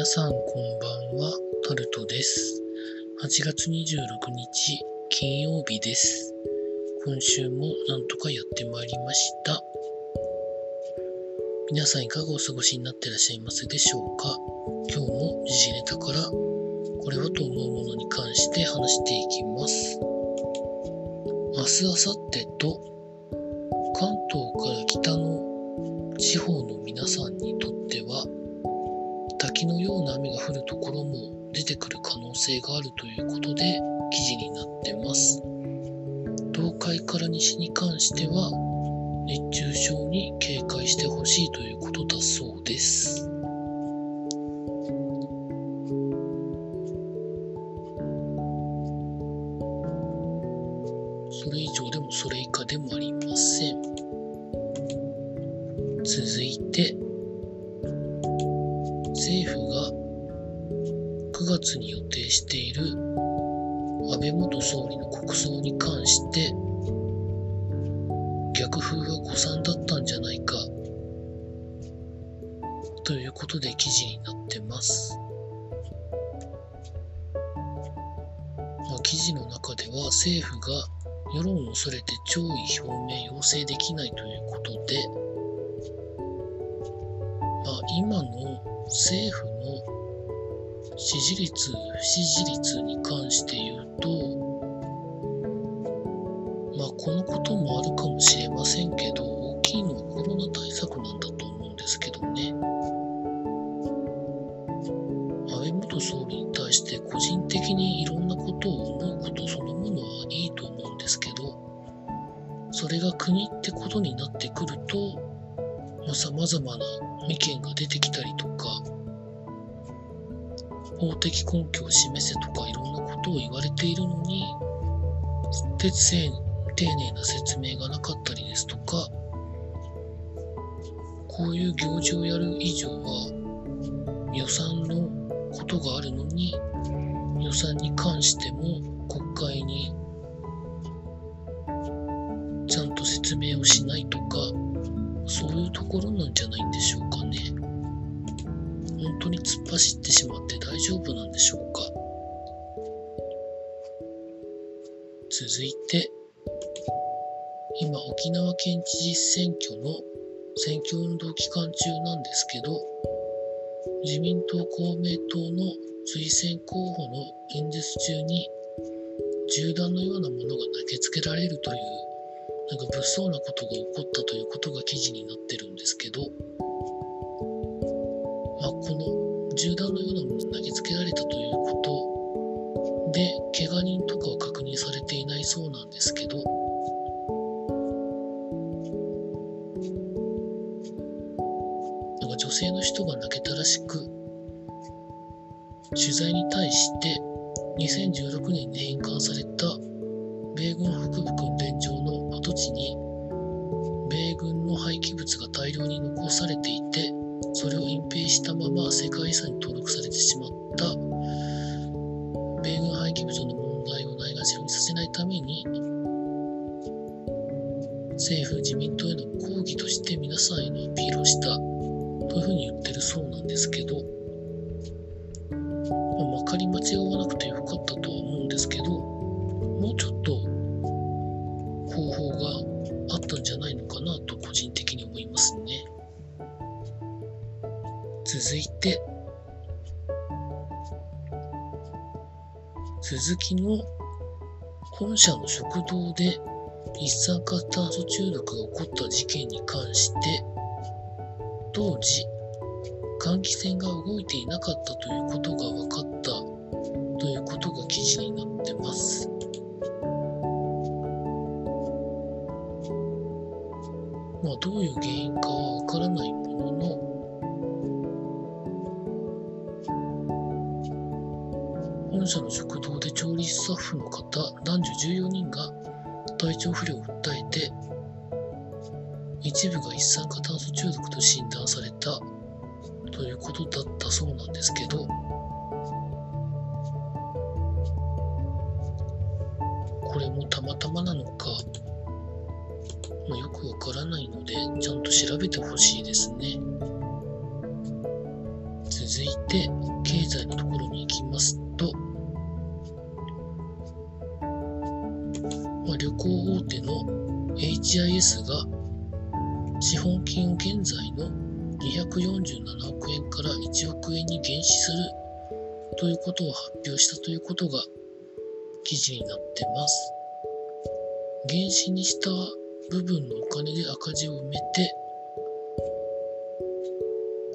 皆さんこんばんは、タルトです。8月26日、金曜日です。今週もなんとかやってまいりました。皆さんいかがお過ごしになってらっしゃいますでしょうか？今日も時事ネタからこれはと思うものに関して話していきます。明日、明後日と関東から北の地方の皆さんにとのような雨が降るところも出てくる可能性があるということで記事になってます。東海から西に関しては熱中症に警戒してほしいということだそうです。それ以上でもそれ以下でもありません。続いて、政府が9月に予定している安倍元総理の国葬に関して逆風は誤算だったんじゃないかということで記事になってます。まあ、記事の中では政府が世論を恐れて弔意表明要請できないということで、まあ、今の政府の支持率、不支持率に関して言うと、まあ、このこともあるかもしれませんけど、まあ、様々な意見が出てきたりとか、法的根拠を示せとかいろんなことを言われているのに、丁寧な説明がなかったりですとか、こういう行事をやる以上は予算のことがあるのに、予算に関しても国会にちゃんと説明をしないとか、そういうところなんじゃないんでしょうかね。本当に突っ走ってしまって大丈夫なんでしょうか。続いて、今沖縄県知事選挙の選挙運動期間中なんですけど、自民党公明党の推薦候補の演説中に銃弾のようなものが投げつけられるというなんか物騒なことが起こったということが記事になってるんですけど、まあ、この銃弾のようなものが投げつけられたということで、怪我人とかは確認されていないそうなんですけど、なんか女性の人が投げたらしく、取材に対して2016年に返還された米軍の廃棄物が大量に残されていてそれを隠蔽したまま世界遺産に登録されてしまった。米軍廃棄物の問題をないがしろにさせないために政府自民党への抗議として皆さんへのアピールをした。というふうに言ってるそうなんですけど、まあ、まかり間違わなくてよかったとは思うんですけどもうちょっと続いて、鈴木の本社の食堂で一酸化炭素中毒が起こった事件に関して、当時、換気扇が動いていなかったということが分かったということが記事になってます。まあ、どういう原因かはわからないものの、本社の食堂で調理スタッフの方、男女14人が体調不良を訴えて、一部が一酸化炭素中毒と診断されたということだったそうなんですけど、これもたまたまなのか、まあ、よくわからないので、ちゃんと調べてほしいですね。続いて、経済のところに行きます HIS が資本金を現在の247億円から1億円に減資するということを発表したということが記事になってます。減資にした部分のお金で赤字を埋めて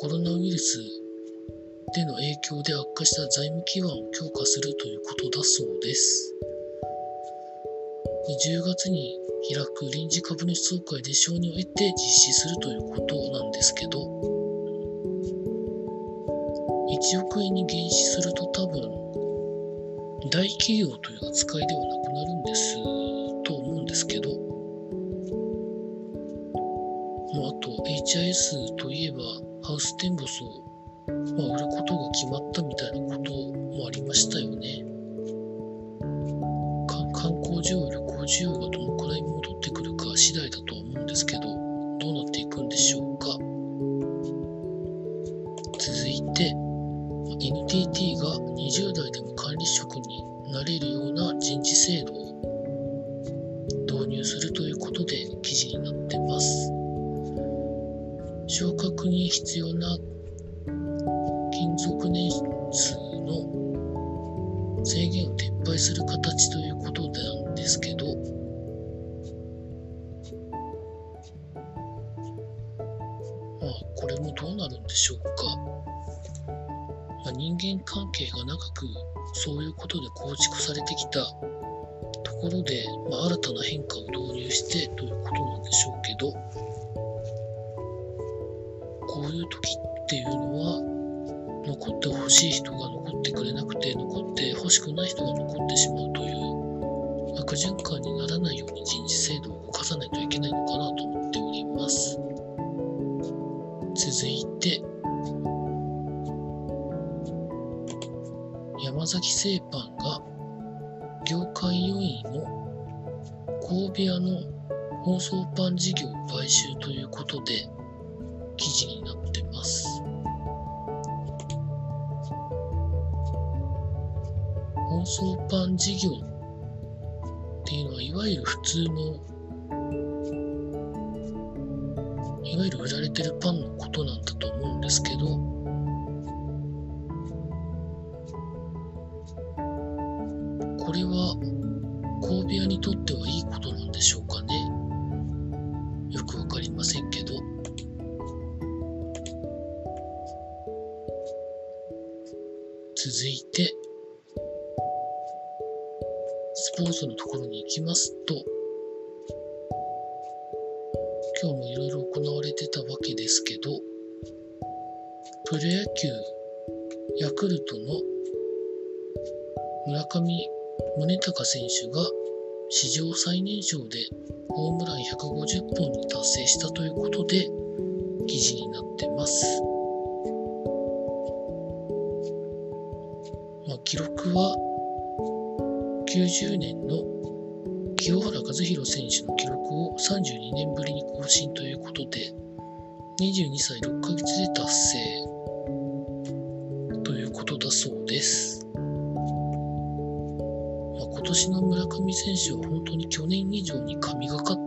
コロナウイルスでの影響で悪化した財務基盤を強化するということだそうです。10月に開く臨時株主総会で承認を得て実施するということなんですけど、1億円に減資すると多分、大企業という扱いではなくなるんですと思うんですけど、まあ、あと HIS といえばハウステンボスを、まあ、売ることが決まったみたいなこともありましたよね。観光需要、需要がどのくらい戻ってくるか次第だと思うんですけど、どうなっていくんでしょうか。続いて、NTT が20代でも管理職になれるような人事制度を導入するということで記事になってます。昇格に必要な勤続年数の制限を撤廃する形ということなんですけど、まあ、これもどうなるんでしょうか。まあ、人間関係が長くそういうことで構築されてきたところで、まあ、新たな変化を導入してということなんでしょうけど、こういう時っていうのは、残ってほしい人が残ってくれなくて、残ってほしくない人が残ってしまうという悪循環にならないように人事制度を動かさないといけないのかなと思っております。続いて、山崎製パンが業界4位の神戸屋の包装パン事業買収ということで記事になってます。包装パン事業っていうのはいわゆる普通のいわゆる売られてるパンのことなんだと思うんですけど、これは神戸屋にとってはいいことなんでしょうかね。よくわかりませんけど。続いて、スポーツのところに行きますと、今日もいろいろ行われてたわけですけど、プロ野球ヤクルトの村上宗隆選手が史上最年少でホームラン150本に達成したということで記事になってます。まあ、記録は90年の清原和博選手の記録を32年ぶりに更新ということで、22歳6ヶ月で達成ということだそうです。まあ、今年の村上選手は本当に去年以上に神がかっ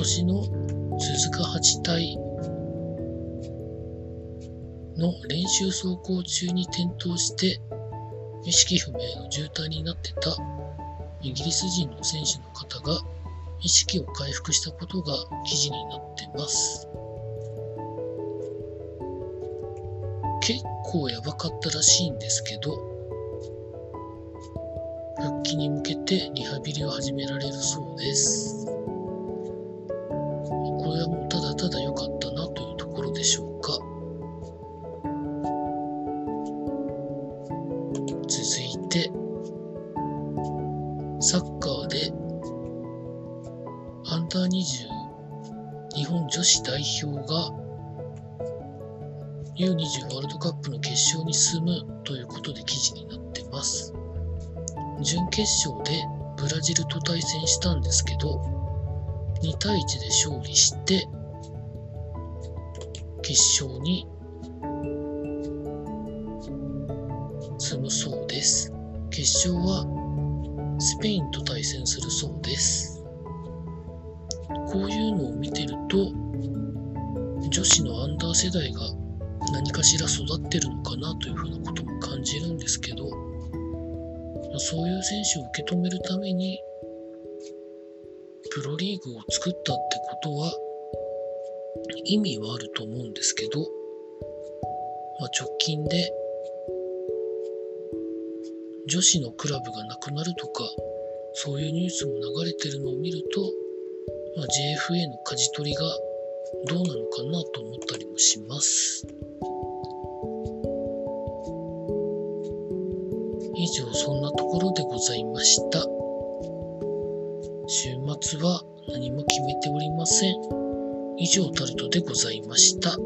年の鈴鹿八隊の練習走行中に転倒して意識不明の重体になってたイギリス人の選手の方が意識を回復したことが記事になってます。結構やばかったらしいんですけど、復帰に向けてリハビリを始められるそうです。ダー20日本女子代表が U20 ワールドカップの決勝に進むということで記事になってます。準決勝でブラジルと対戦したんですけど、2対1で勝利して、決勝に進むそうです。決勝はスペインと対戦するそうです。こういうのを見てると、女子のアンダー世代が何かしら育ってるのかなというふうなことも感じるんですけど、そういう選手を受け止めるために、プロリーグを作ったってことは、意味はあると思うんですけど、まあ、直近で女子のクラブがなくなるとか、そういうニュースも流れてるのを見ると、まあ、JFA の舵取りがどうなのかなと思ったりもします。以上そんなところでございました。週末は何も決めておりません。以上タルトでございました。